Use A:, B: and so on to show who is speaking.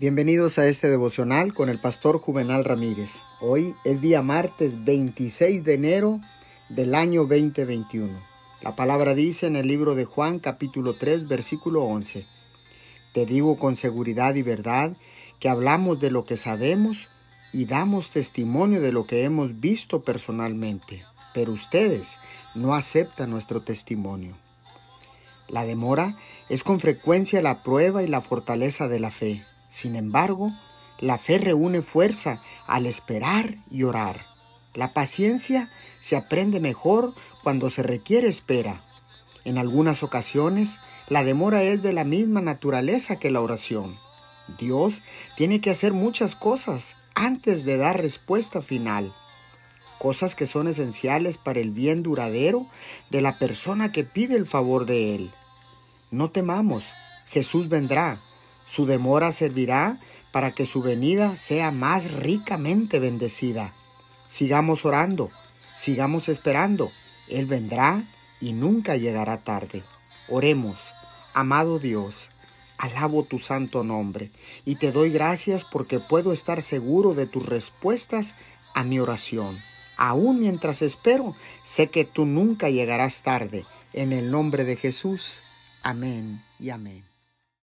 A: Bienvenidos a este devocional con el pastor Juvenal Ramírez. Hoy es día martes 26 de enero del año 2021. La palabra dice en el libro de Juan capítulo 3 versículo 11. Te digo con seguridad y verdad que hablamos de lo que sabemos y damos testimonio de lo que hemos visto personalmente, pero ustedes no aceptan nuestro testimonio. La demora es con frecuencia la prueba y la fortaleza de la fe. Sin embargo, la fe reúne fuerza al esperar y orar. La paciencia se aprende mejor cuando se requiere espera. En algunas ocasiones, la demora es de la misma naturaleza que la oración. Dios tiene que hacer muchas cosas antes de dar respuesta final. Cosas que son esenciales para el bien duradero de la persona que pide el favor de Él. No temamos, Jesús vendrá su demora servirá para que su venida sea más ricamente bendecida. Sigamos orando, sigamos esperando. Él vendrá y nunca llegará tarde. Oremos, amado Dios, alabo tu santo nombre y te doy gracias porque puedo estar seguro de tus respuestas a mi oración. Aún mientras espero, sé que tú nunca llegarás tarde. En el nombre de Jesús. Amén y amén.